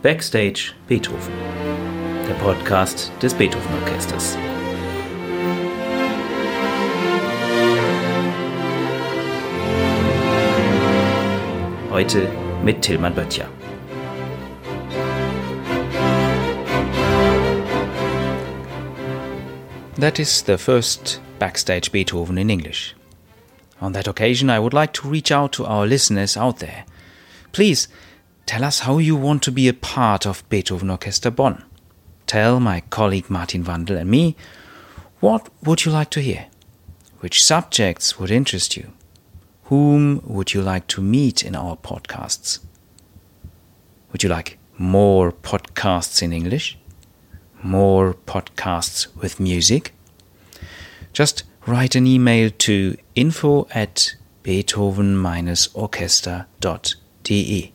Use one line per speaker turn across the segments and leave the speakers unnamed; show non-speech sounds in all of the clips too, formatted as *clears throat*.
Backstage Beethoven, der Podcast des Beethoven Orchesters. Heute mit Tilman Böttcher. That is the first Backstage Beethoven in English. On that occasion, I would like to reach out to our listeners out there. Please tell us how you want to be a part of Beethoven Orchester Bonn. Tell my colleague Martin Wandel and me what would you like to hear? Which subjects would interest you? Whom would you like to meet in our podcasts? Would you like more podcasts in English? More podcasts with music? Just write an email to info at beethoven-orchester.de.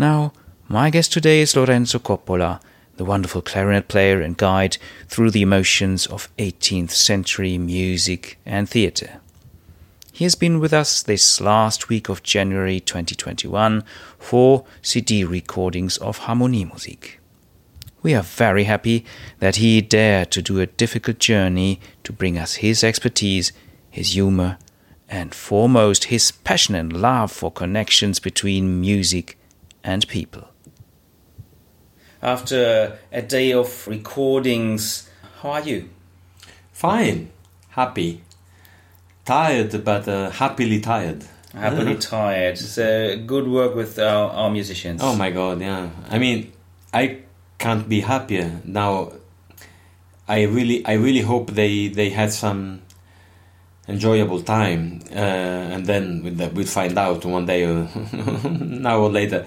Now, my guest today is Lorenzo Coppola, the wonderful clarinet player and guide through the emotions of 18th century music and theatre. He has been with us this last week of January 2021 for CD recordings of Harmonie Musik. We are very happy that he dared to do a difficult journey to bring us his expertise, his humor, and foremost his passion and love for connections between music and people. After a day of recordings, how are you?
Fine, happy tired, but uh, happily tired.
Happily tired. So good work with our, our musicians.
Oh my god, yeah. I mean, I can't be happier now. I really, I really hope they they had some enjoyable time, uh, and then we'll, we'll find out one day or *laughs* now or later.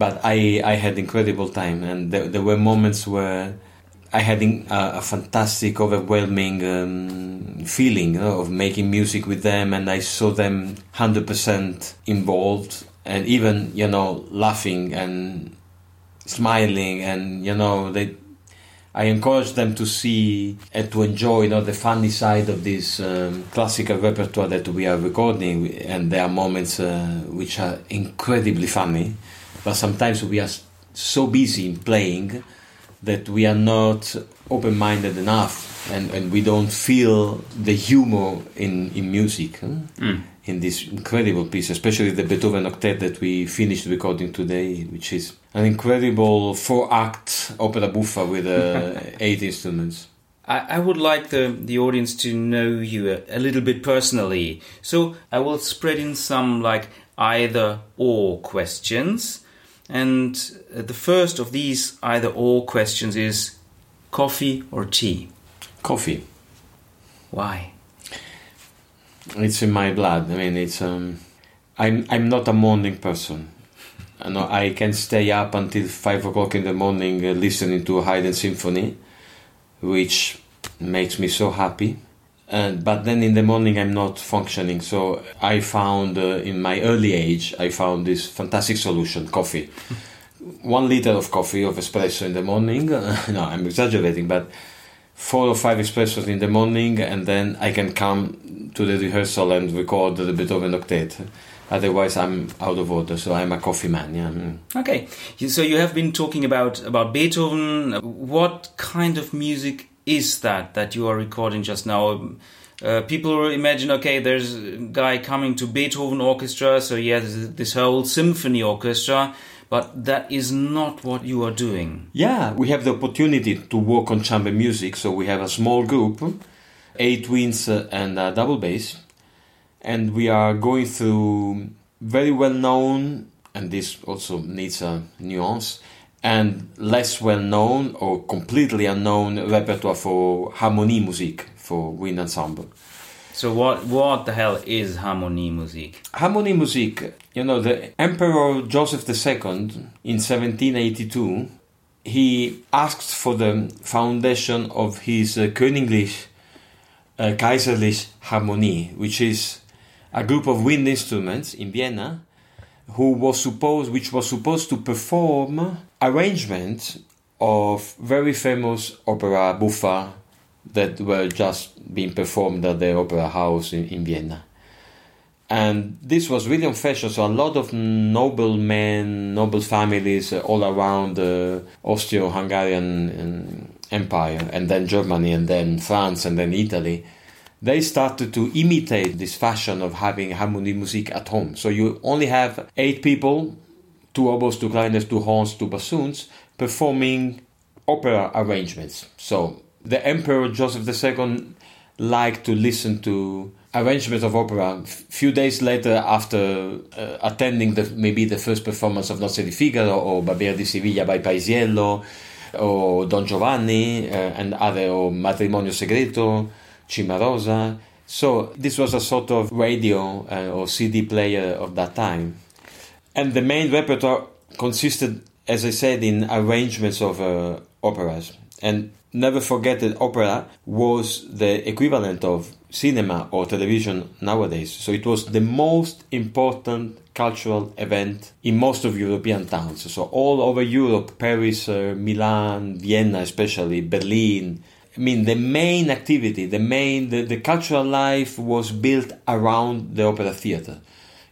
But I, I had incredible time, and there, there were moments where I had a, a fantastic, overwhelming um, feeling you know, of making music with them, and I saw them hundred percent involved, and even you know laughing and smiling, and you know they. I encourage them to see and to enjoy, you know, the funny side of this um, classical repertoire that we are recording, and there are moments uh, which are incredibly funny, but sometimes we are so busy in playing that we are not open minded enough and, and we don't feel the humor in, in music huh? mm. in this incredible piece, especially the Beethoven Octet that we finished recording today, which is an incredible four act opera buffa with uh, *laughs* eight instruments.
I, would like the, the audience to know you a, a little bit personally. So I will spread in some like either or questions and uh, the first of these either or questions is coffee or tea?
Coffee.
Why?
It's in my blood. I mean, it's um, I'm I'm not a morning person. I know I can stay up until five o'clock in the morning uh, listening to Haydn symphony, which makes me so happy. And, but then in the morning I'm not functioning. So I found uh, in my early age, I found this fantastic solution: coffee. *laughs* One liter of coffee of espresso in the morning. *laughs* no, I'm exaggerating, but four or five espressos in the morning, and then I can come to the rehearsal and record the Beethoven octet. Otherwise, I'm out of order. So I'm a coffee man. Yeah. Mm.
Okay. So you have been talking about about Beethoven. What kind of music is that that you are recording just now? Uh, people imagine, okay, there's a guy coming to Beethoven orchestra, so he has this whole symphony orchestra, but that is not what you are doing.
Yeah, we have the opportunity to work on chamber music, so we have a small group, eight winds uh, and a double bass, and we are going through very well known, and this also needs a nuance, and less well known or completely unknown repertoire for harmonie music for wind ensemble.
So what what the hell is harmonie music?
Harmonie music, you know, the Emperor Joseph II in 1782 he asked for the foundation of his uh, Königlich uh, Kaiserlich Harmonie, which is a group of wind instruments in Vienna who was supposed which was supposed to perform arrangements of very famous opera buffa that were just being performed at the opera house in, in Vienna. And this was really on fashion, so a lot of noble men, noble families uh, all around the Austro-Hungarian Empire, and then Germany, and then France, and then Italy, they started to imitate this fashion of having harmony music at home. So you only have eight people, two oboes, two clarinets, two horns, two bassoons, performing opera arrangements. So the Emperor Joseph II liked to listen to arrangements of opera. A few days later, after uh, attending the, maybe the first performance of Nozze di Figaro or Barbiere di Siviglia by Paisiello or Don Giovanni uh, and other, or Matrimonio Segreto, Cimarosa. So this was a sort of radio uh, or CD player of that time. And the main repertoire consisted, as I said, in arrangements of uh, operas. And never forget that opera was the equivalent of cinema or television nowadays. So it was the most important cultural event in most of European towns. So all over Europe, Paris, uh, Milan, Vienna, especially Berlin. I mean, the main activity, the main, the, the cultural life was built around the opera theater.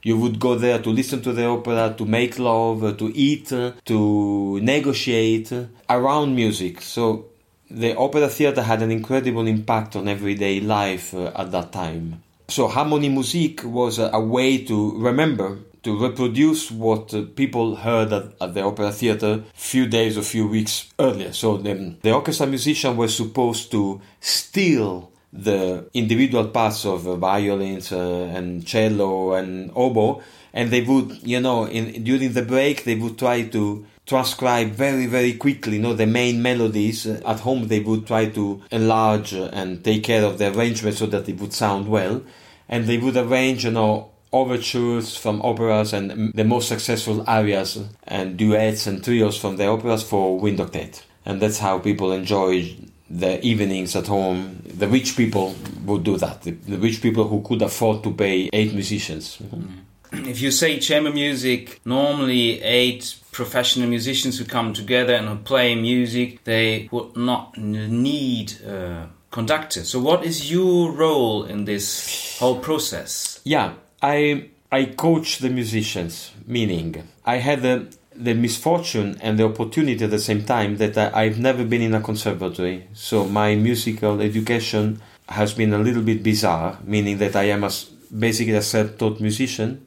You would go there to listen to the opera, to make love, to eat, to negotiate around music. So the opera theater had an incredible impact on everyday life uh, at that time. So harmony Musik was a, way to remember, to reproduce what uh, people heard at, at, the opera theater few days or few weeks earlier. So the, the orchestra musician was supposed to steal the individual parts of uh, violins uh, and cello and oboe, and they would, you know, in during the break they would try to transcribe very very quickly you know the main melodies. At home they would try to enlarge and take care of the arrangement so that it would sound well. And they would arrange you know overtures from operas and the most successful arias and duets and trios from the operas for wind octet. And that's how people enjoy the evenings at home the rich people would do that the, the rich people who could afford to pay eight musicians mm-hmm
if you say chamber music, normally eight professional musicians who come together and who play music, they would not need a conductor. So, what is your role in this whole process?
Yeah, I I coach the musicians, meaning I had the the misfortune and the opportunity at the same time that I, I've never been in a conservatory. So my musical education has been a little bit bizarre, meaning that I am a, basically a self-taught musician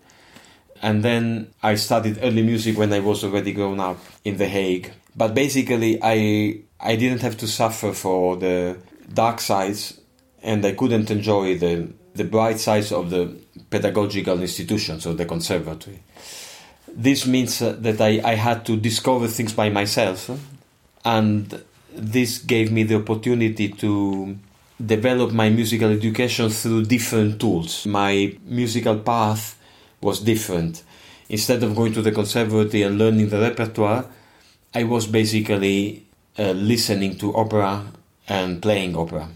and then I studied early music when I was already grown up in The Hague. But basically, I I didn't have to suffer for the dark sides, and I couldn't enjoy the the bright sides of the pedagogical institutions of the conservatory. This means uh, that I, I had to discover things by myself, and this gave me the opportunity to develop my musical education through different tools. My musical path was different. Instead of going to the conservatory and learning the repertoire, I was basically uh, listening to opera and playing opera.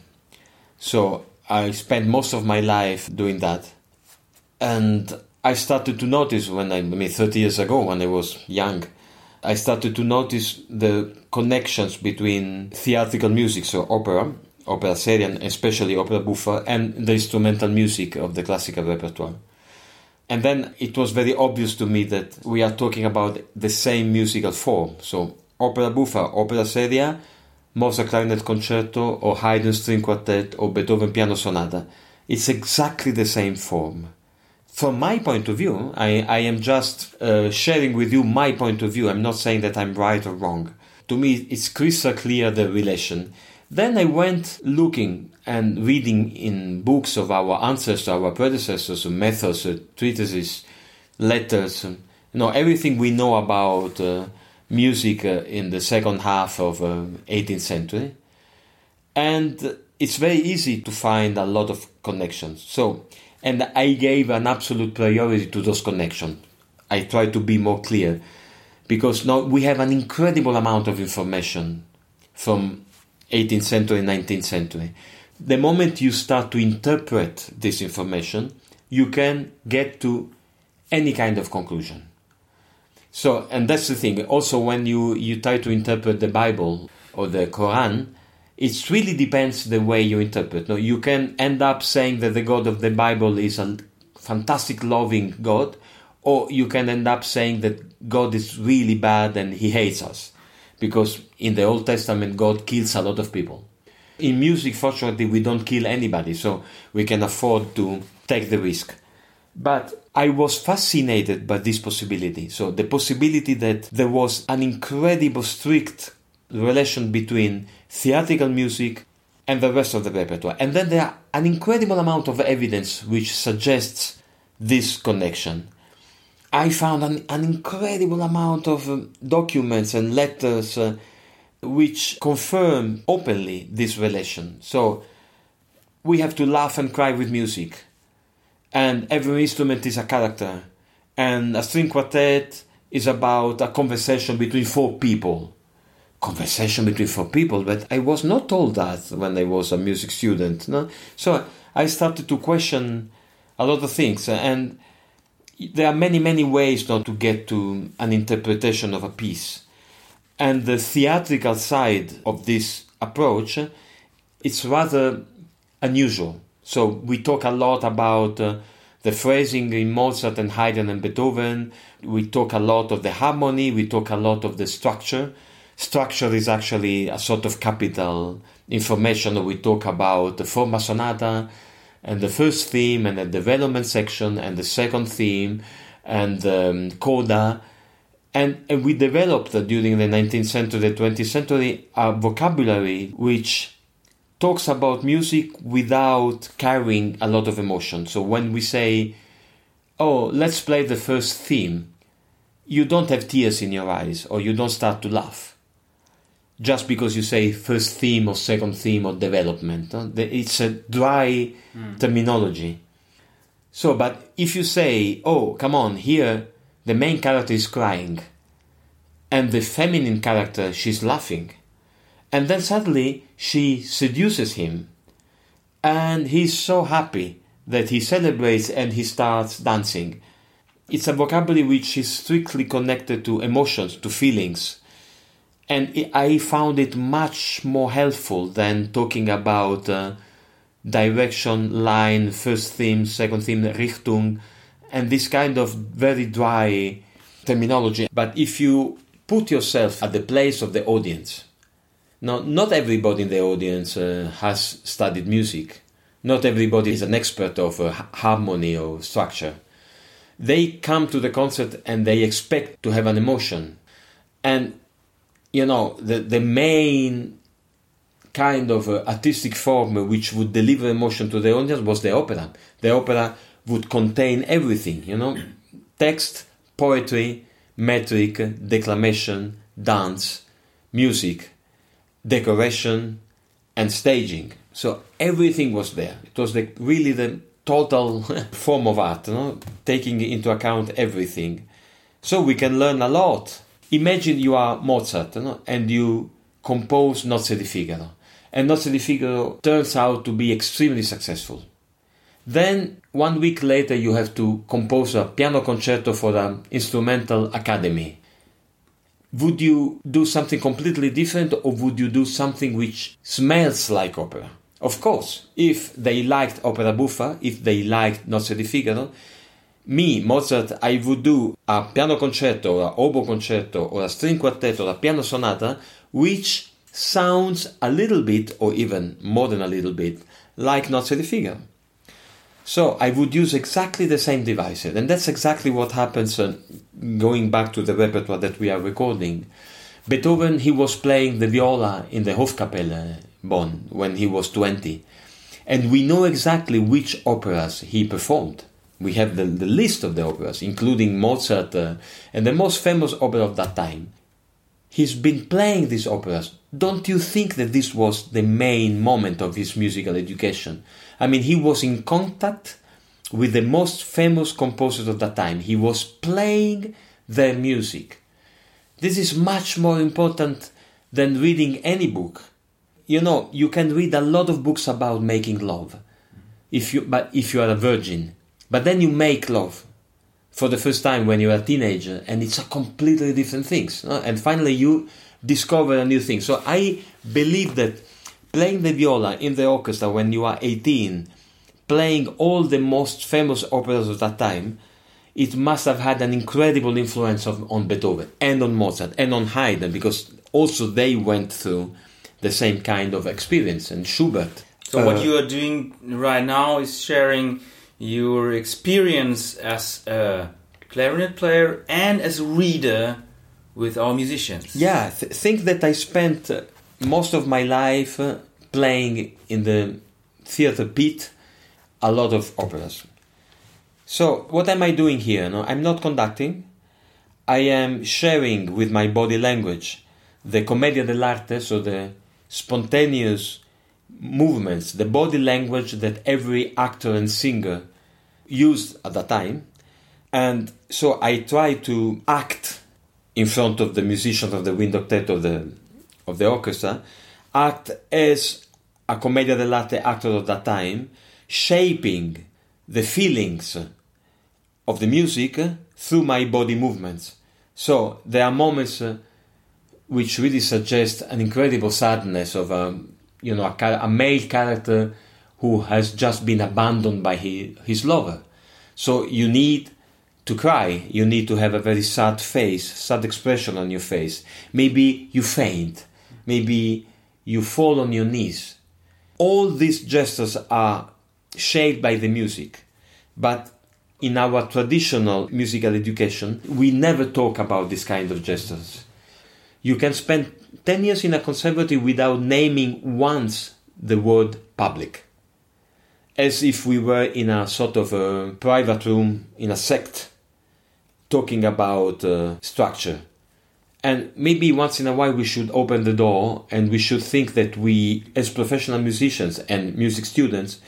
So I spent most of my life doing that. And I started to notice when I, I mean, 30 years ago, when I was young, I started to notice the connections between theatrical music, so opera, opera seria, and especially opera buffa, and the instrumental music of the classical repertoire. And then it was very obvious to me that we are talking about the same musical form. So, opera buffa, opera seria, Mozart clarinet concerto, or Haydn string quartet, or Beethoven piano sonata. It's exactly the same form. From my point of view, I, I am just uh, sharing with you my point of view. I'm not saying that I'm right or wrong. To me, it's crystal clear the relation. Then I went looking and reading in books of our ancestors, our predecessors, methods, uh, treatises, letters, you know, everything we know about uh, music uh, in the second half of uh, 18th century. And it's very easy to find a lot of connections. So, and I gave an absolute priority to those connections. I try to be more clear because now we have an incredible amount of information from 18th century, 19th century. The moment you start to interpret this information, you can get to any kind of conclusion. So, and that's the thing. Also, when you, you try to interpret the Bible or the Quran, it really depends the way you interpret. No, you can end up saying that the God of the Bible is a fantastic loving God, or you can end up saying that God is really bad and he hates us. Because in the Old Testament, God kills a lot of people. In music, fortunately, we don't kill anybody, so we can afford to take the risk. But I was fascinated by this possibility. So, the possibility that there was an incredible strict relation between theatrical music and the rest of the repertoire. And then there are an incredible amount of evidence which suggests this connection. I found an, an incredible amount of um, documents and letters uh, which confirm openly this relation. So we have to laugh and cry with music, and every instrument is a character, and a string quartet is about a conversation between four people conversation between four people, but I was not told that when I was a music student. No? So I started to question a lot of things, and there are many, many ways not to get to an interpretation of a piece. And the theatrical side of this approach, it's rather unusual. So we talk a lot about uh, the phrasing in Mozart and Haydn and Beethoven. We talk a lot of the harmony. We talk a lot of the structure structure is actually a sort of capital information that we talk about the forma sonata and the first theme and the development section and the second theme and um, coda. And, and we developed during the 19th century the 20th century a vocabulary which talks about music without carrying a lot of emotion. So when we say oh let's play the first theme you don't have tears in your eyes or you don't start to laugh just because you say first theme or second theme or development. It's a dry mm. terminology. So, but if you say, oh, come on, here the main character is crying, and the feminine character, she's laughing, and then suddenly she seduces him, and he's so happy that he celebrates and he starts dancing. It's a vocabulary which is strictly connected to emotions, to feelings and I found it much more helpful than talking about uh, direction, line, first theme, second theme, Richtung, and this kind of very dry terminology. But if you put yourself at the place of the audience, now not everybody in the audience uh, has studied music. Not everybody is an expert of uh, harmony or structure. They come to the concert and they expect to have an emotion. And you know, the, the main kind of uh, artistic form which would deliver emotion to the audience was the opera. The opera would contain everything, you know, *clears throat* text, poetry, metric, declamation, dance, music, decoration, and staging. So everything was there. It was the, really the total *laughs* form of art, you know, taking into account everything. So we can learn a lot Imagine you are Mozart no? and you compose Nozze di Figaro, and Nozze di Figaro turns out to be extremely successful. Then, one week later, you have to compose a piano concerto for an instrumental academy. Would you do something completely different or would you do something which smells like opera? Of course, if they liked opera buffa, if they liked Nozze di Figaro, me, Mozart, I would do a piano concerto or a oboe concerto or a string quartet or a piano sonata which sounds a little bit or even more than a little bit like Nozze di Figaro. So I would use exactly the same devices and that's exactly what happens uh, going back to the repertoire that we are recording. Beethoven, he was playing the viola in the Hofkapelle Bonn when he was 20 and we know exactly which operas he performed we have the, the list of the operas, including Mozart uh, and the most famous opera of that time. He's been playing these operas. Don't you think that this was the main moment of his musical education? I mean, he was in contact with the most famous composers of that time. He was playing their music. This is much more important than reading any book. You know, you can read a lot of books about making love. If you, but if you are a virgin, but then you make love for the first time when you're a teenager, and it's a completely different thing. No? And finally, you discover a new thing. So I believe that playing the viola in the orchestra when you are 18, playing all the most famous operas of that time, it must have had an incredible influence of, on Beethoven and on Mozart and on Haydn because also they went through the same kind of experience and Schubert.
So uh, what you are doing right now is sharing your experience as a clarinet player and as a reader with our musicians.
Yeah, th- think that I spent uh, most of my life uh, playing in the theater pit a lot of operas. So, what am I doing here? No, I'm not conducting. I am sharing with my body language the commedia dell'arte, so the spontaneous movements, the body language that every actor and singer used at that time. And so I try to act in front of the musicians of the wind octet of the of the orchestra, act as a commedia dell'arte actor of that time, shaping the feelings of the music through my body movements. So there are moments which really suggest an incredible sadness of a you know a, a male character who has just been abandoned by his, his lover. So you need to cry. You need to have a very sad face, sad expression on your face. Maybe you faint. Maybe you fall on your knees. All these gestures are shaped by the music. But in our traditional musical education, we never talk about this kind of gestures. You can spend 10 years in a conservatory without naming once the word public. As if we were in a sort of a private room in a sect talking about uh, structure. And maybe once in a while we should open the door and we should think that we, as professional musicians and music students,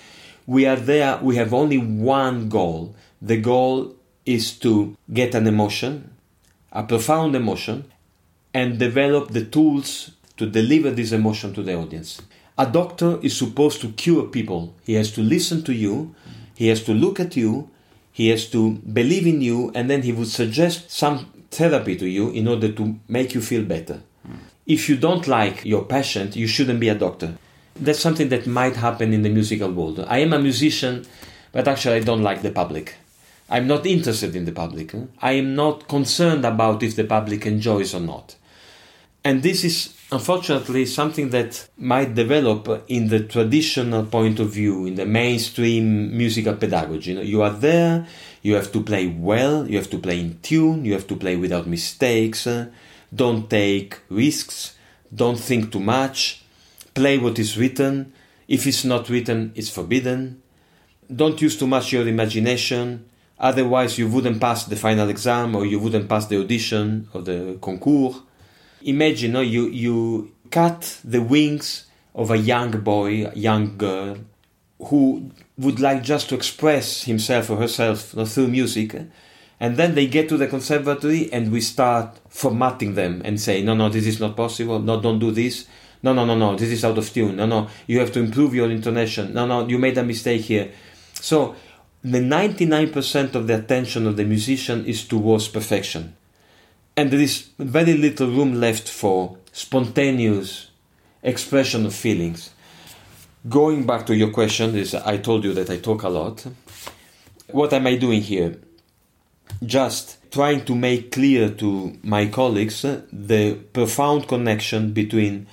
we are there, we have only one goal. The goal is to get an emotion, a profound emotion, and develop the tools to deliver this emotion to the audience. A doctor is supposed to cure people. He has to listen to you, he has to look at you, he has to believe in you, and then he would suggest some therapy to you in order to make you feel better. If you don't like your patient, you shouldn't be a doctor. That's something that might happen in the musical world. I am a musician, but actually I don't like the public. I'm not interested in the public. I am not concerned about if the public enjoys or not. And this is unfortunately something that might develop in the traditional point of view, in the mainstream musical pedagogy. You, are there, you have to play well, you have to play in tune, you have to play without mistakes, don't take risks, don't think too much, play what is written. If it's not written, it's forbidden. Don't use too much your imagination, otherwise, you wouldn't pass the final exam or you wouldn't pass the audition or the concours imagine no, you you cut the wings of a young boy, a young girl, who would like just to express himself or herself through music, and then they get to the conservatory and we start formatting them and say, no, no, this is not possible. No, don't do this. No, no, no, no, this is out of tune. No, no, you have to improve your intonation. No, no, you made a mistake here. So the 99% of the attention of the musician is towards perfection and there is very little room left for spontaneous expression of feelings. Going back to your question, is I told you that I talk a lot. What am I doing here? Just trying to make clear to my colleagues the profound connection between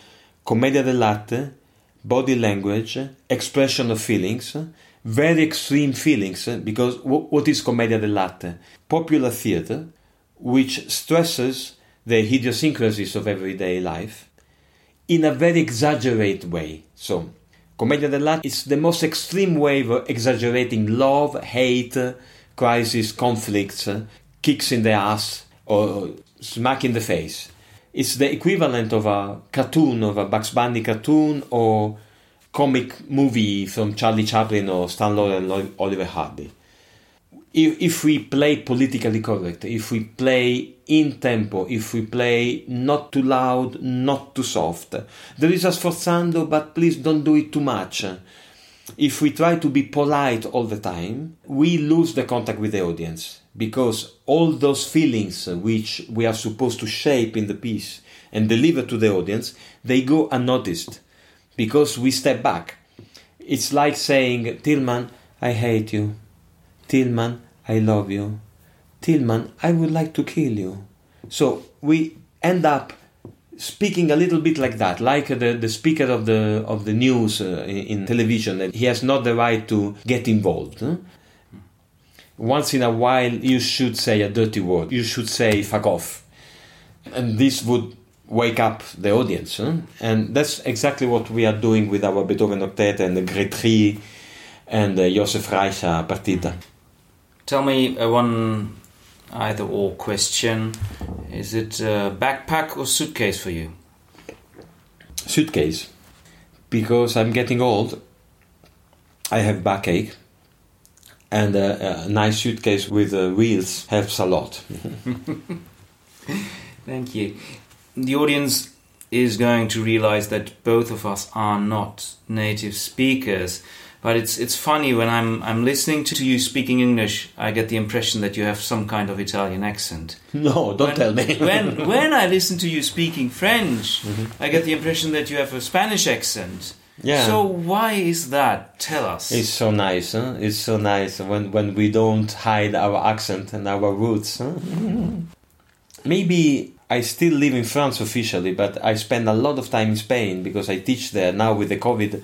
commedia dell'arte, body language, expression of feelings, very extreme feelings, because what is commedia dell'arte? Popular theater, which stresses the idiosyncrasies of everyday life in a very exaggerated way. So, Commedia dell'arte is the most extreme way of exaggerating love, hate, crisis, conflicts, kicks in the ass, or smack in the face. It's the equivalent of a cartoon, of a Bugs Bunny cartoon, or comic movie from Charlie Chaplin or Stan Laurel and Oliver Hardy if, if we play politically correct, if we play in tempo, if we play not too loud, not too soft, there is a sforzando, but please don't do it too much. If we try to be polite all the time, we lose the contact with the audience because all those feelings which we are supposed to shape in the piece and deliver to the audience, they go unnoticed because we step back. It's like saying, Tilman, I hate you. Tilman, I love you. Tilman, I would like to kill you. So we end up speaking a little bit like that, like the, the speaker of the of the news uh, in, in, television. He has not the right to get involved. Huh? Once in a while, you should say a dirty word. You should say "fuck off," and this would wake up the audience. Huh? And that's exactly what we are doing with our Beethoven Octet and the Gretry and the Josef Reicha Partita.
Tell me uh, one either or question. Is it a backpack or suitcase for you?
Suitcase. Because I'm getting old, I have backache, and a, a nice suitcase with uh, wheels helps a lot. *laughs*
Thank you. The audience is going to realize that both of us are not native speakers but it's it's funny when I'm I'm listening to you speaking English, I get the impression that you have some kind of Italian accent.
No, don't
when,
tell me. *laughs*
when when I listen to you speaking French, mm-hmm. I get the impression that you have a Spanish accent. Yeah. So why is that? Tell us.
It's so nice. Huh? It's so nice when when we don't hide our accent and our roots. Huh? *laughs* Maybe I still live in France officially, but I spend a lot of time in Spain because I teach there now with the COVID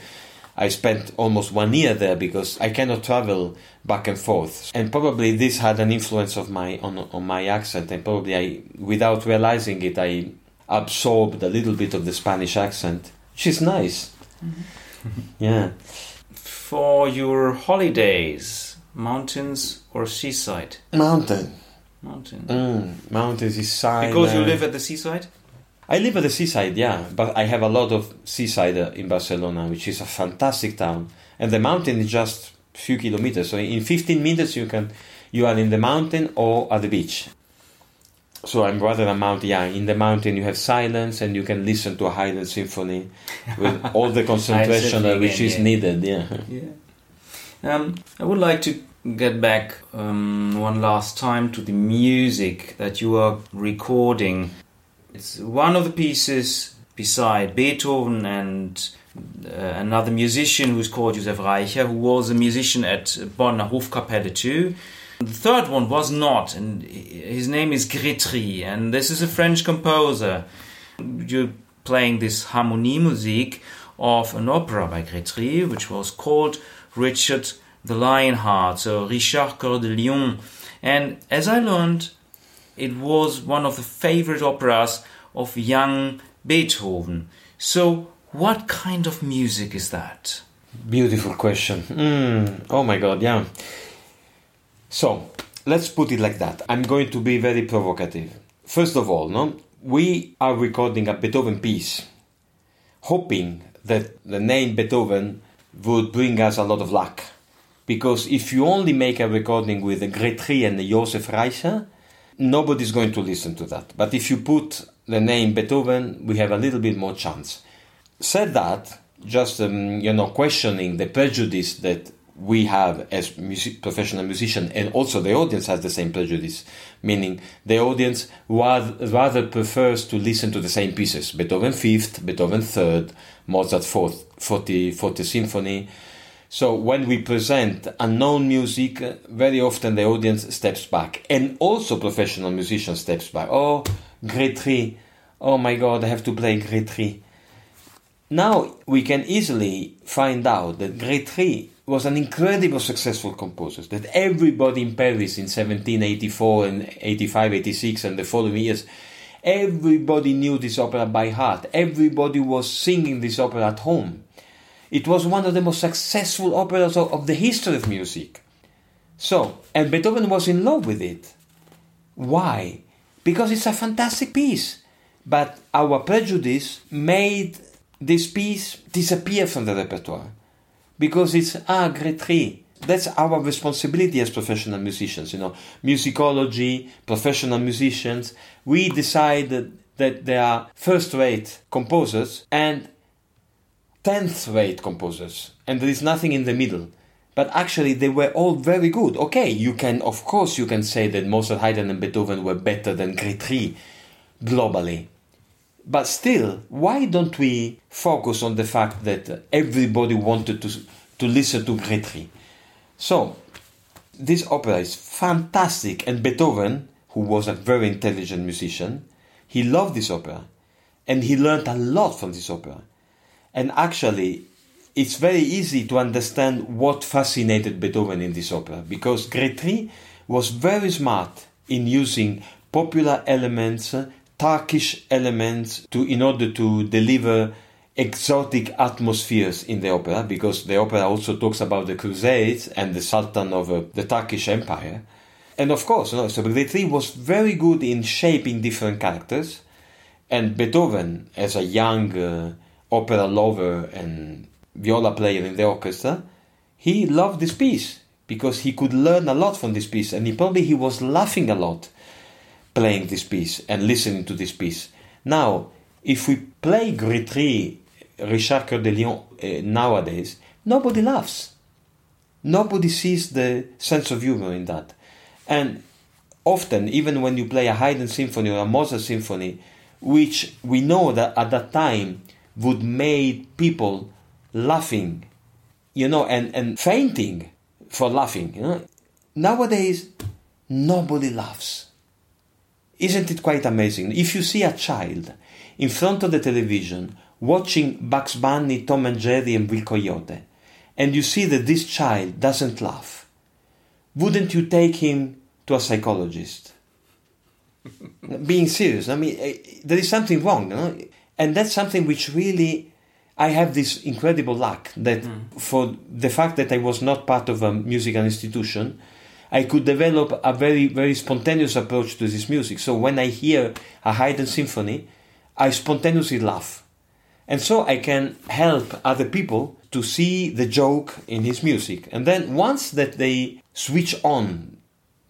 I spent almost one year there because I cannot travel back and forth, and probably this had an influence of my on on my accent, and probably I, without realizing it, I absorbed a little bit of the Spanish accent, which is nice. Mm-hmm. yeah.
For your holidays, mountains or seaside?
Mountain.
Mountain.
Mm, mountains is side.
Because you live at the seaside.
I live at the seaside, yeah, but I have a lot of seaside uh, in Barcelona, which is a fantastic town, and the mountain is just a few kilometers. So in 15 minutes, you can you are in the mountain or at the beach. So I'm rather a mountain. Yeah, in the mountain you have silence and you can listen to a Haydn symphony with *laughs* all the concentration which is yeah. needed. Yeah.
Yeah. Um, I would like to get back um, one last time to the music that you are recording it's one of the pieces beside Beethoven and uh, another musician who's called Josef Reicha, who was a musician at Bonner Hofkapelle too. The third one was not, and his name is Grétry, and this is a French composer. You're playing this harmonie music of an opera by Grétry, which was called Richard the Lionheart, so Richard Coeur de Lion. And as I learned, it was one of the favorite operas of young Beethoven. So, what kind of music is that?
Beautiful question. Mm, oh my god, yeah. So, let's put it like that. I'm going to be very provocative. First of all, no, we are recording a Beethoven piece, hoping that the name Beethoven would bring us a lot of luck. Because if you only make a recording with Gretry and Josef Reicha, nobody's going to listen to that. But if you put the name Beethoven, we have a little bit more chance. Said that, just um, you know, questioning the prejudice that we have as music, professional musician, and also the audience has the same prejudice, meaning the audience rather, rather prefers to listen to the same pieces: Beethoven Fifth, Beethoven Third, Mozart Fourth, 40, 40 Symphony, so when we present unknown music, uh, very often the audience steps back, and also professional musicians steps back. Oh, Gretry! Oh my God, I have to play Gretry. Now we can easily find out that Gretry was an incredibly successful composer. That everybody in Paris in 1784 and 85, 86, and the following years, everybody knew this opera by heart. Everybody was singing this opera at home it was one of the most successful operas of, of the history of music. So, and Beethoven was in love with it. Why? Because it's a fantastic piece. But our prejudice made this piece disappear from the repertoire. Because it's, ah, Gretry. That's our responsibility as professional musicians, you know, musicology, professional musicians. We decide that, that they are first rate composers and 10th rate composers, and there is nothing in the middle. But actually, they were all very good. Okay, you can, of course, you can say that Mozart, Haydn, and Beethoven were better than Gretry globally. But still, why don't we focus on the fact that everybody wanted to, to listen to Gretry? So, this opera is fantastic, and Beethoven, who was a very intelligent musician, he loved this opera, and he learned a lot from this opera. And actually, it's very easy to understand what fascinated Beethoven in this opera, because Grétry was very smart in using popular elements, Turkish elements, to in order to deliver exotic atmospheres in the opera because the opera also talks about the Crusades and the Sultan of uh, the Turkish Empire. And of course, know, so Grétry was very good in shaping different characters. And Beethoven, as a young uh, opera lover and viola player in the orchestra, he loved this piece because he could learn a lot from this piece. And he probably he was laughing a lot playing this piece and listening to this piece. Now, if we play Grétry, Richard Coeur de Lion uh, nowadays, nobody laughs. Nobody sees the sense of humor in that. And often, even when you play a Haydn symphony or a Mozart symphony, which we know that at that time would make people laughing, you know, and, and fainting for laughing. You know? Nowadays, nobody laughs. Isn't it quite amazing? If you see a child in front of the television watching Bugs Bunny, Tom and Jerry, and Will Coyote, and you see that this child doesn't laugh, wouldn't you take him to a psychologist? *laughs* Being serious, I mean, eh, there is something wrong, no? And that's something which really I have this incredible luck that mm. for the fact that I was not part of a musical institution, I could develop a very, very spontaneous approach to this music. So when I hear a Haydn symphony, I spontaneously laugh. And so I can help other people to see the joke in his music. And then once that they switch on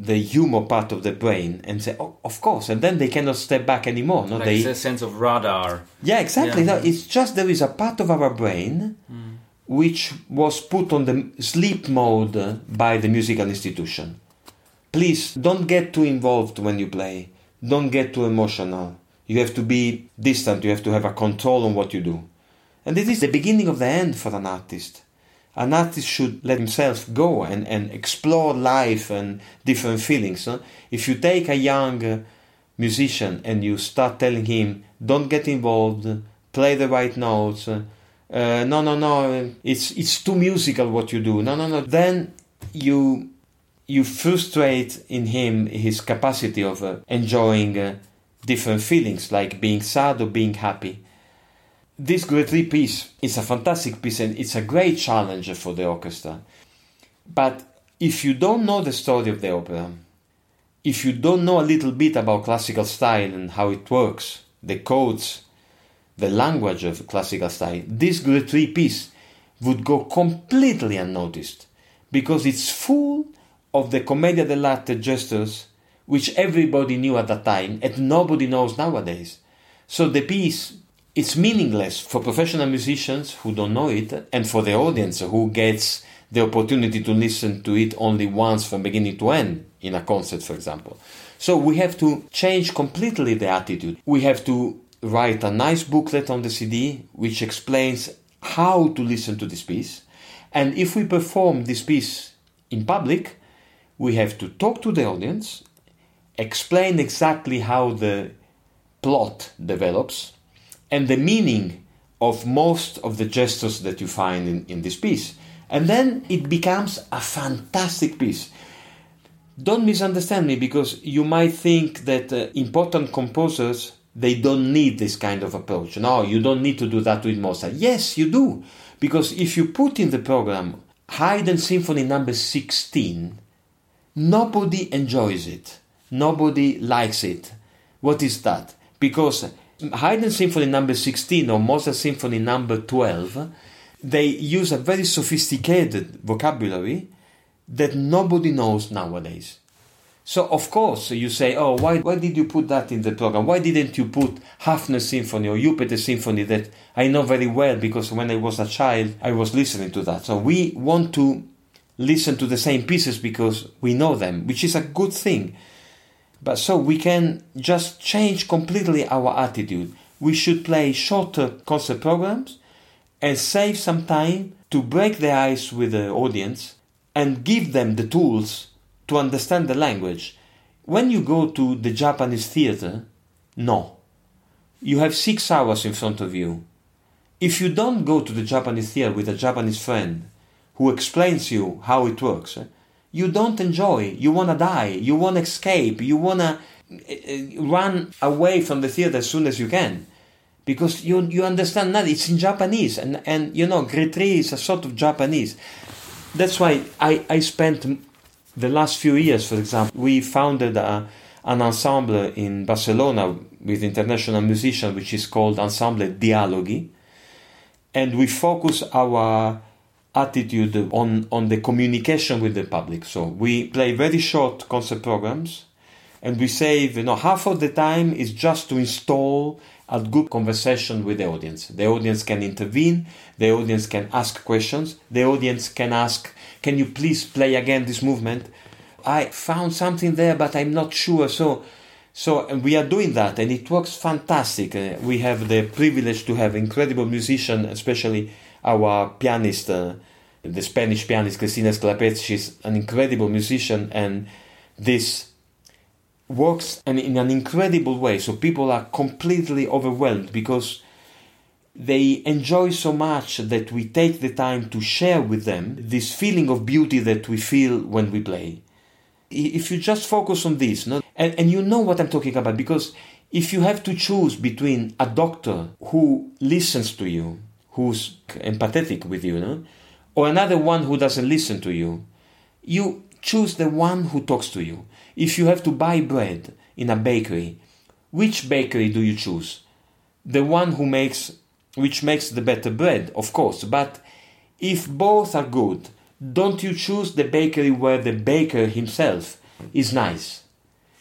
the humor part of the brain and say, oh, of course, and then they cannot step back anymore. No,
like
they,
a sense of radar.
Yeah, exactly. Yeah. No, it's just there is a part of our brain mm. which was put on the sleep mode by the musical institution. Please don't get too involved when you play. Don't get too emotional. You have to be distant, you have to have a control on what you do. And this is the beginning of the end for an artist. An artist should let himself go and, and explore life and different feelings. Huh? If you take a young uh, musician and you start telling him, don't get involved, play the right notes, uh, uh, no, no, no, it's, it's too musical what you do, no, no, no, then you, you frustrate in him his capacity of uh, enjoying uh, different feelings like being sad or being happy. This Grétry piece is a fantastic piece and it's a great challenge for the orchestra. But if you don't know the story of the opera, if you don't know a little bit about classical style and how it works, the codes, the language of classical style, this Grétry piece would go completely unnoticed because it's full of the commedia dell'arte gestures which everybody knew at that time and nobody knows nowadays. So the piece it's meaningless for professional musicians who don't know it and for the audience who gets the opportunity to listen to it only once from beginning to end in a concert for example. So we have to change completely the attitude. We have to write a nice booklet on the CD which explains how to listen to this piece. And if we perform this piece in public, we have to talk to the audience explain exactly how the plot develops and the meaning of most of the gestures that you find in, in this piece. And then it becomes a fantastic piece. Don't misunderstand me because you might think that uh, important composers they don't need this kind of approach. No, you don't need to do that with Mozart. Yes, you do. Because if you put in the program Haydn Symphony number 16, nobody enjoys it Nobody likes it. What is that? Because Haydn Symphony number 16 or Mozart Symphony number 12, they use a very sophisticated vocabulary that nobody knows nowadays. So of course you say, oh, why, why did you put that in the program? Why didn't you put Hafner Symphony or Jupiter Symphony that I know very well because when I was a child I was listening to that. So we want to listen to the same pieces because we know them, which is a good thing. But so we can just change completely our attitude. We should play shorter concert programs and save some time to break the ice with the audience and give them the tools to understand the language. When you go to the Japanese theater, no. You have six hours in front of you. If you don't go to the Japanese theater with a Japanese friend who explains you how it works, you don't enjoy. You want to die. You want to escape. You want to uh, run away from the theater as soon as you can because you you understand that it's in Japanese and and you know Gretry is a sort of Japanese. That's why I I spent the last few years, for example, we founded a, an ensemble in Barcelona with international musicians, which is called Ensemble Dialogi, and we focus our attitude on on the communication with the public. So we play very short concert programs, and we save you know half of the time is just to install a good conversation with the audience. The audience can intervene, the audience can ask questions, the audience can ask, Can you please play again this movement? I found something there, but I'm not sure. So, so we are doing that, and it works fantastic. Uh, we have the privilege to have incredible musicians, especially our pianist, uh, the Spanish pianist Cristina Esclapez. She's an incredible musician, and this works in an incredible way. So people are completely overwhelmed because they enjoy so much that we take the time to share with them this feeling of beauty that we feel when we play. If you just focus on this, no, and, and you know what I'm talking about, because if you have to choose between a doctor who listens to you, who's empathetic with you, no, or another one who doesn't listen to you, you choose the one who talks to you. If you have to buy bread in a bakery, which bakery do you choose? The one who makes which makes the better bread, of course, but if both are good, don't you choose the bakery where the baker himself is nice?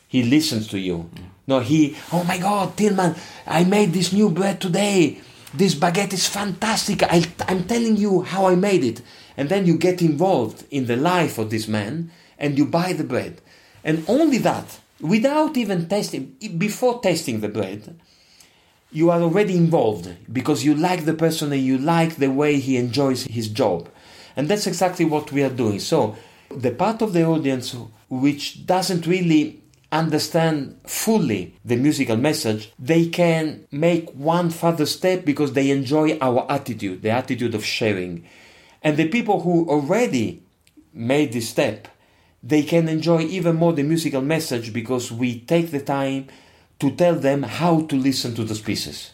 He listens to you. Mm. No, he, oh my God, Tilman, I made this new bread today. This baguette is fantastic. I, I'm telling you how I made it. And then you get involved in the life of this man and you buy the bread. And only that, without even testing, before tasting the bread, you are already involved because you like the person and you like the way he enjoys his job. And that's exactly what we are doing. So, the part of the audience which doesn't really understand fully the musical message, they can make one further step because they enjoy our attitude, the attitude of sharing. And the people who already made this step, they can enjoy even more the musical message because we take the time to tell them how to listen to the pieces.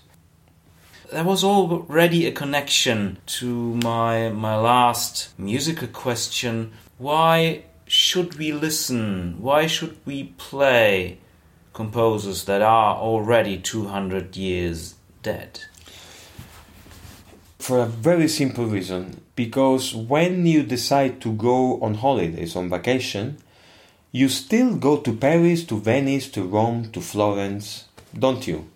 There was already a connection to my my last musical question. Why should we listen? Why should we play composers that are already 200 years dead?
For a very simple reason. Because when you decide to go on holidays, on vacation, you still go to Paris, to Venice, to Rome, to Florence, don't you?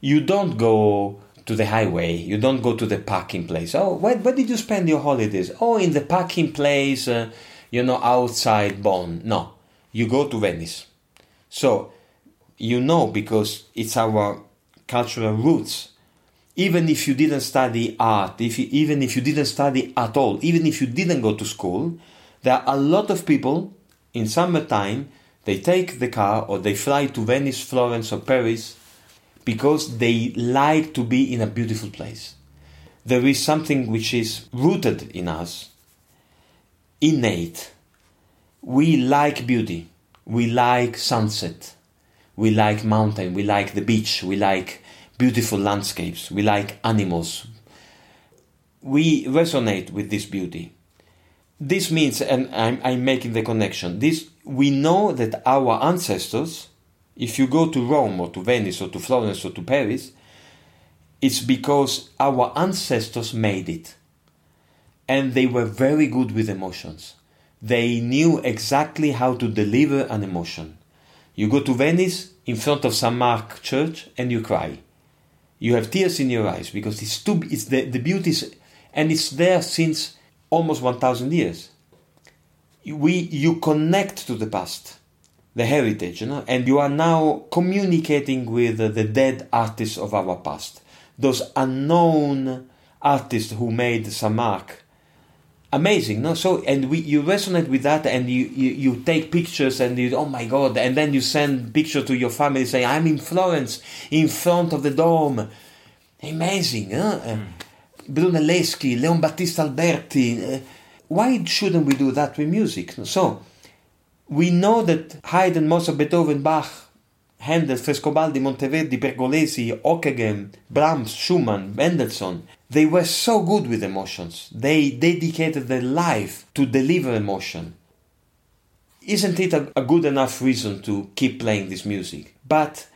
You don't go to the highway, you don't go to the parking place. Oh, where, where did you spend your holidays? Oh, in the parking place, uh, you know, outside Bonn. No, you go to Venice. So, you know, because it's our cultural roots. Even if you didn't study art, if you, even if you didn't study at all, even if you didn't go to school, there are a lot of people in summertime, they take the car or they fly to Venice, Florence, or Paris because they like to be in a beautiful place. There is something which is rooted in us, innate. We like beauty, we like sunset, we like mountain, we like the beach, we like beautiful landscapes, we like animals. We resonate with this beauty this means, and I'm, I'm making the connection, this we know that our ancestors, if you go to Rome or to Venice or to Florence or to Paris, it's because our ancestors made it. And they were very good with emotions. They knew exactly how to deliver an emotion. You go to Venice in front of St. Mark Church and you cry. You have tears in your eyes because it's too, it's the, the beauty and it's there since almost 1000 years we you connect to the past the heritage you know and you are now communicating with the dead artists of our past those unknown artists who made Saint Mark amazing no so and we you resonate with that and you, you you take pictures and you oh my god and then you send picture to your family saying i'm in florence in front of the dome amazing huh? Mm. brunelleschi leon battista alberti uh, why shouldn't we do that with music so we know that haydn mozart beethoven bach Handel, Frescobaldi, Monteverdi, Pergolesi, Ockeghem, Brahms, Schumann, Mendelssohn, they were so good with emotions. They dedicated their life to deliver emotion. Isn't it a, a good enough reason to keep playing this music? But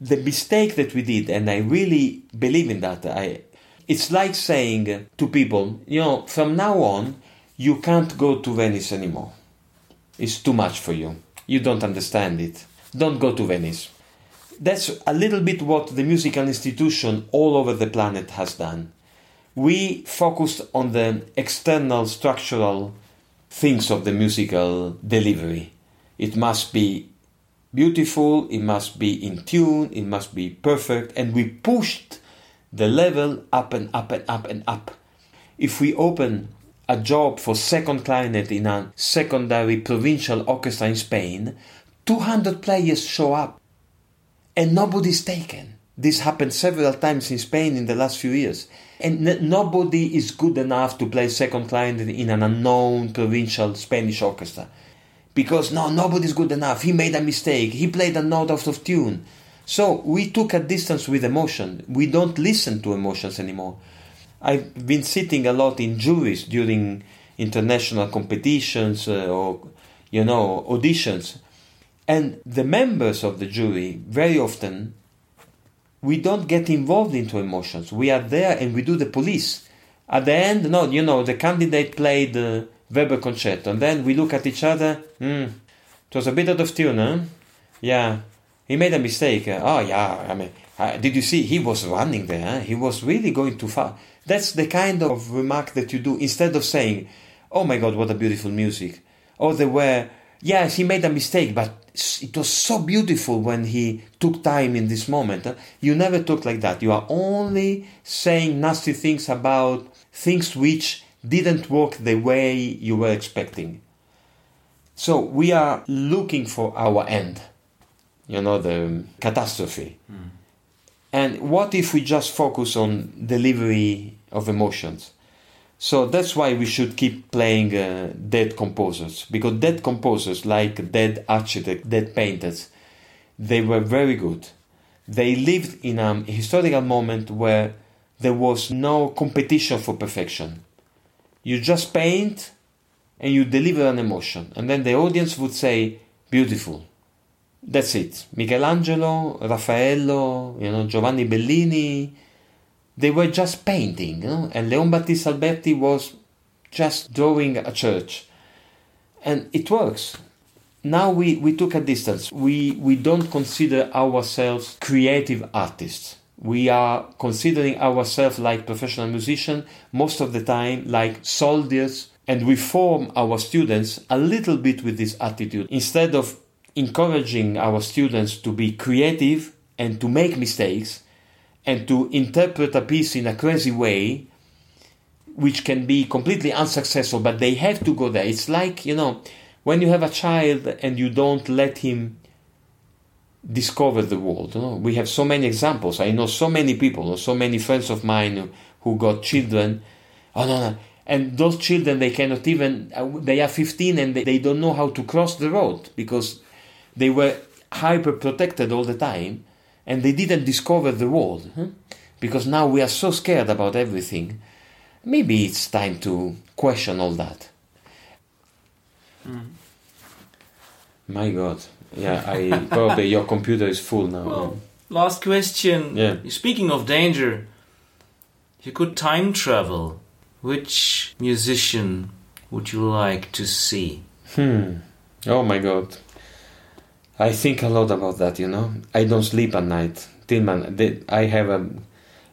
the mistake that we did, and I really believe in that, I, it's like saying to people, you know, from now on, you can't go to Venice anymore. It's too much for you. You don't understand it. Don't go to Venice that's a little bit what the musical institution all over the planet has done. We focused on the external structural things of the musical delivery. It must be beautiful, it must be in tune, it must be perfect, and we pushed the level up and up and up and up. If we open a job for second clarinet in a secondary provincial orchestra in Spain, 200 players show up and nobody's taken. This happened several times in Spain in the last few years. And n- nobody is good enough to play second clarinet in an unknown provincial Spanish orchestra. Because no, nobody's good enough. He made a mistake. He played a note out of tune. So we took a distance with emotion. We don't listen to emotions anymore. I've been sitting a lot in juries during international competitions uh, or, you know, auditions and the members of the jury, very often, we don't get involved into emotions. We are there and we do the police. At the end, no, you know, the candidate played the Weber concerto, and then we look at each other. Hmm, it was a bit out of tune, huh? Yeah, he made a mistake. Oh, yeah, I mean, uh, did you see? He was running there. Huh? He was really going too far. That's the kind of remark that you do instead of saying, "Oh my God, what a beautiful music!" Or they were, yes, he made a mistake, but it was so beautiful when he took time in this moment. You never talk like that. You are only saying nasty things about things which didn't work the way you were expecting. So we are looking for our end, you know, the catastrophe. Mm. And what if we just focus on delivery of emotions? So that's why we should keep playing uh, dead composers because dead composers like dead architects, dead painters, they were very good. They lived in a historical moment where there was no competition for perfection. You just paint and you deliver an emotion, and then the audience would say, "Beautiful." That's it. Michelangelo, Raffaello, you know, Giovanni Bellini, they were just painting, you know? and Leon Battista Alberti was just drawing a church. And it works. Now we, we took a distance. We, we don't consider ourselves creative artists. We are considering ourselves like professional musicians, most of the time like soldiers, and we form our students a little bit with this attitude. Instead of encouraging our students to be creative and to make mistakes, and to interpret a piece in a crazy way, which can be completely unsuccessful, but they have to go there. It's like, you know, when you have a child and you don't let him discover the world. You know? We have so many examples. I know so many people, so many friends of mine who got children. Oh, no, no. And those children, they cannot even, uh, they are 15 and they, they don't know how to cross the road because they were hyper protected all the time and they didn't discover the world. Huh? Because now we are so scared about everything. Maybe it's time to question all that. Mm. My God. Yeah, I probably your computer is full now.
Well, last question.
Yeah.
Speaking of danger, you could time travel. Which musician would you like to see?
Hmm. Oh my God. I think a lot about that, you know. I don't sleep at night. Tilman, I have a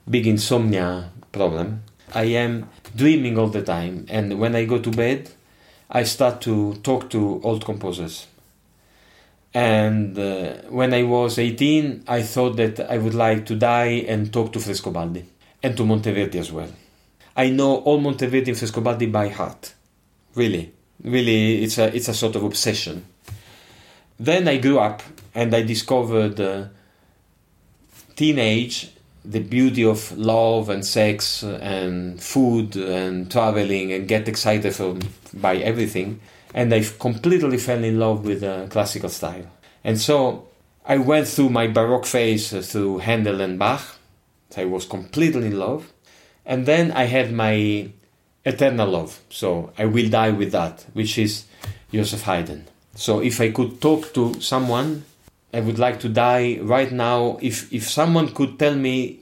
big insomnia problem. I am dreaming all the time, and when I go to bed, I start to talk to old composers. And uh, when I was 18, I thought that I would like to die and talk to Frescobaldi and to Monteverdi as well. I know all Monteverdi and Frescobaldi by heart. Really, really, it's a it's a sort of obsession. Then I grew up and I discovered uh, teenage, the beauty of love and sex and food and traveling and get excited from, by everything. And I completely fell in love with uh, classical style. And so I went through my Baroque phase uh, through Handel and Bach. So I was completely in love. And then I had my eternal love. So I will die with that, which is Joseph Haydn. So if I could talk to someone, I would like to die right now. If if someone could tell me,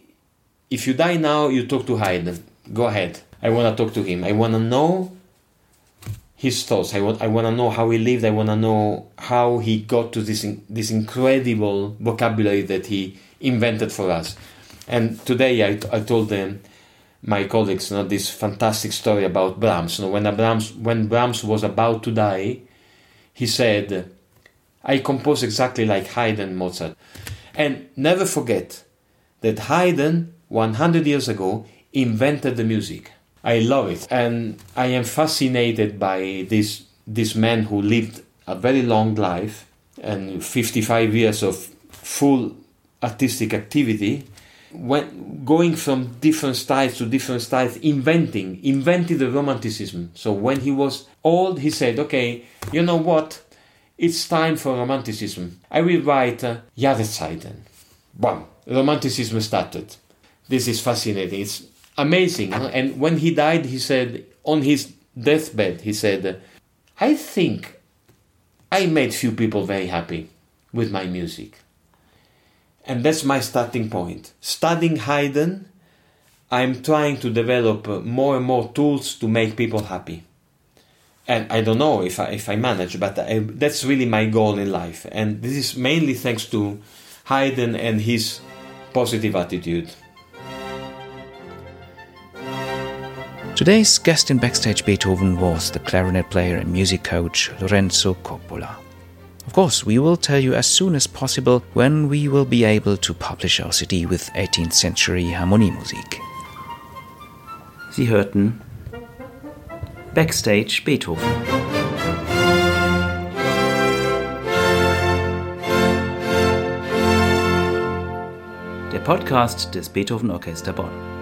if you die now, you talk to Haydn. Go ahead. I want to talk to him. I want to know his thoughts. I want I want to know how he lived. I want to know how he got to this this incredible vocabulary that he invented for us. And today I, I told them my colleagues you know, this fantastic story about Brahms. You know, when Brahms when Brahms was about to die, he said, I compose exactly like Haydn Mozart. And never forget that Haydn, 100 years ago, invented the music. I love it. And I am fascinated by this, this man who lived a very long life and 55 years of full artistic activity when going from different styles to different styles, inventing, invented the romanticism. So when he was old, he said, "Okay, you know what? It's time for romanticism. I will write uh, Jahreszeiten." Bam! Romanticism started. This is fascinating. It's amazing. Huh? And when he died, he said on his deathbed, he said, "I think I made few people very happy with my music." And that's my starting point. Studying Haydn, I'm trying to develop uh, more and more tools to make people happy. And I don't know if I, if I manage, but I, that's really my goal in life. And this is mainly thanks to Haydn and his positive attitude.
Today's guest in Backstage Beethoven was the clarinet player and music coach Lorenzo Coppola. Of course, we will tell you as soon as possible when we will be able to publish our CD with 18th Century Harmoniemusik. Sie hörten Backstage Beethoven. Der Podcast des Beethoven Orchester Bonn.